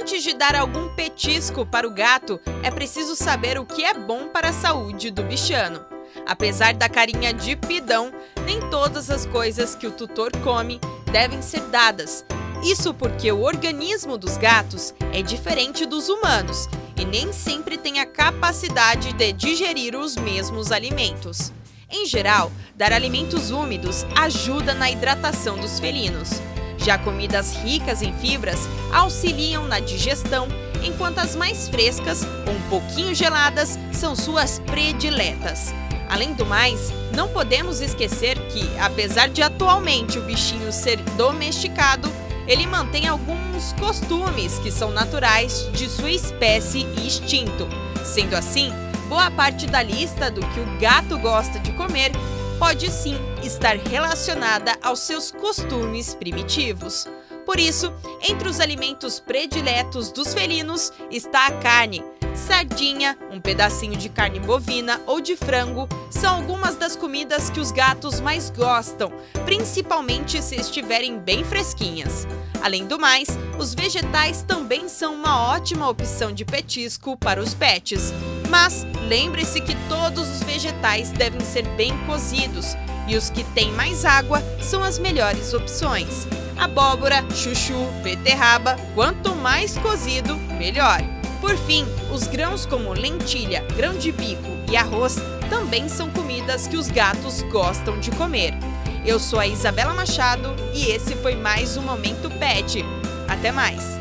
Antes de dar algum petisco para o gato, é preciso saber o que é bom para a saúde do bichano. Apesar da carinha de pidão, nem todas as coisas que o tutor come devem ser dadas. Isso porque o organismo dos gatos é diferente dos humanos e nem sempre tem a capacidade de digerir os mesmos alimentos. Em geral, dar alimentos úmidos ajuda na hidratação dos felinos. Já comidas ricas em fibras auxiliam na digestão, enquanto as mais frescas ou um pouquinho geladas são suas prediletas. Além do mais, não podemos esquecer que, apesar de atualmente o bichinho ser domesticado, ele mantém alguns costumes que são naturais de sua espécie e instinto. Sendo assim, boa parte da lista do que o gato gosta de comer pode sim estar relacionada aos seus costumes primitivos. Por isso, entre os alimentos prediletos dos felinos está a carne. Sardinha, um pedacinho de carne bovina ou de frango são algumas das comidas que os gatos mais gostam, principalmente se estiverem bem fresquinhas. Além do mais, os vegetais também são uma ótima opção de petisco para os pets. Mas lembre-se que todos os vegetais devem ser bem cozidos e os que têm mais água são as melhores opções. Abóbora, chuchu, beterraba, quanto mais cozido, melhor. Por fim, os grãos como lentilha, grão de bico e arroz também são comidas que os gatos gostam de comer. Eu sou a Isabela Machado e esse foi mais um Momento Pet. Até mais!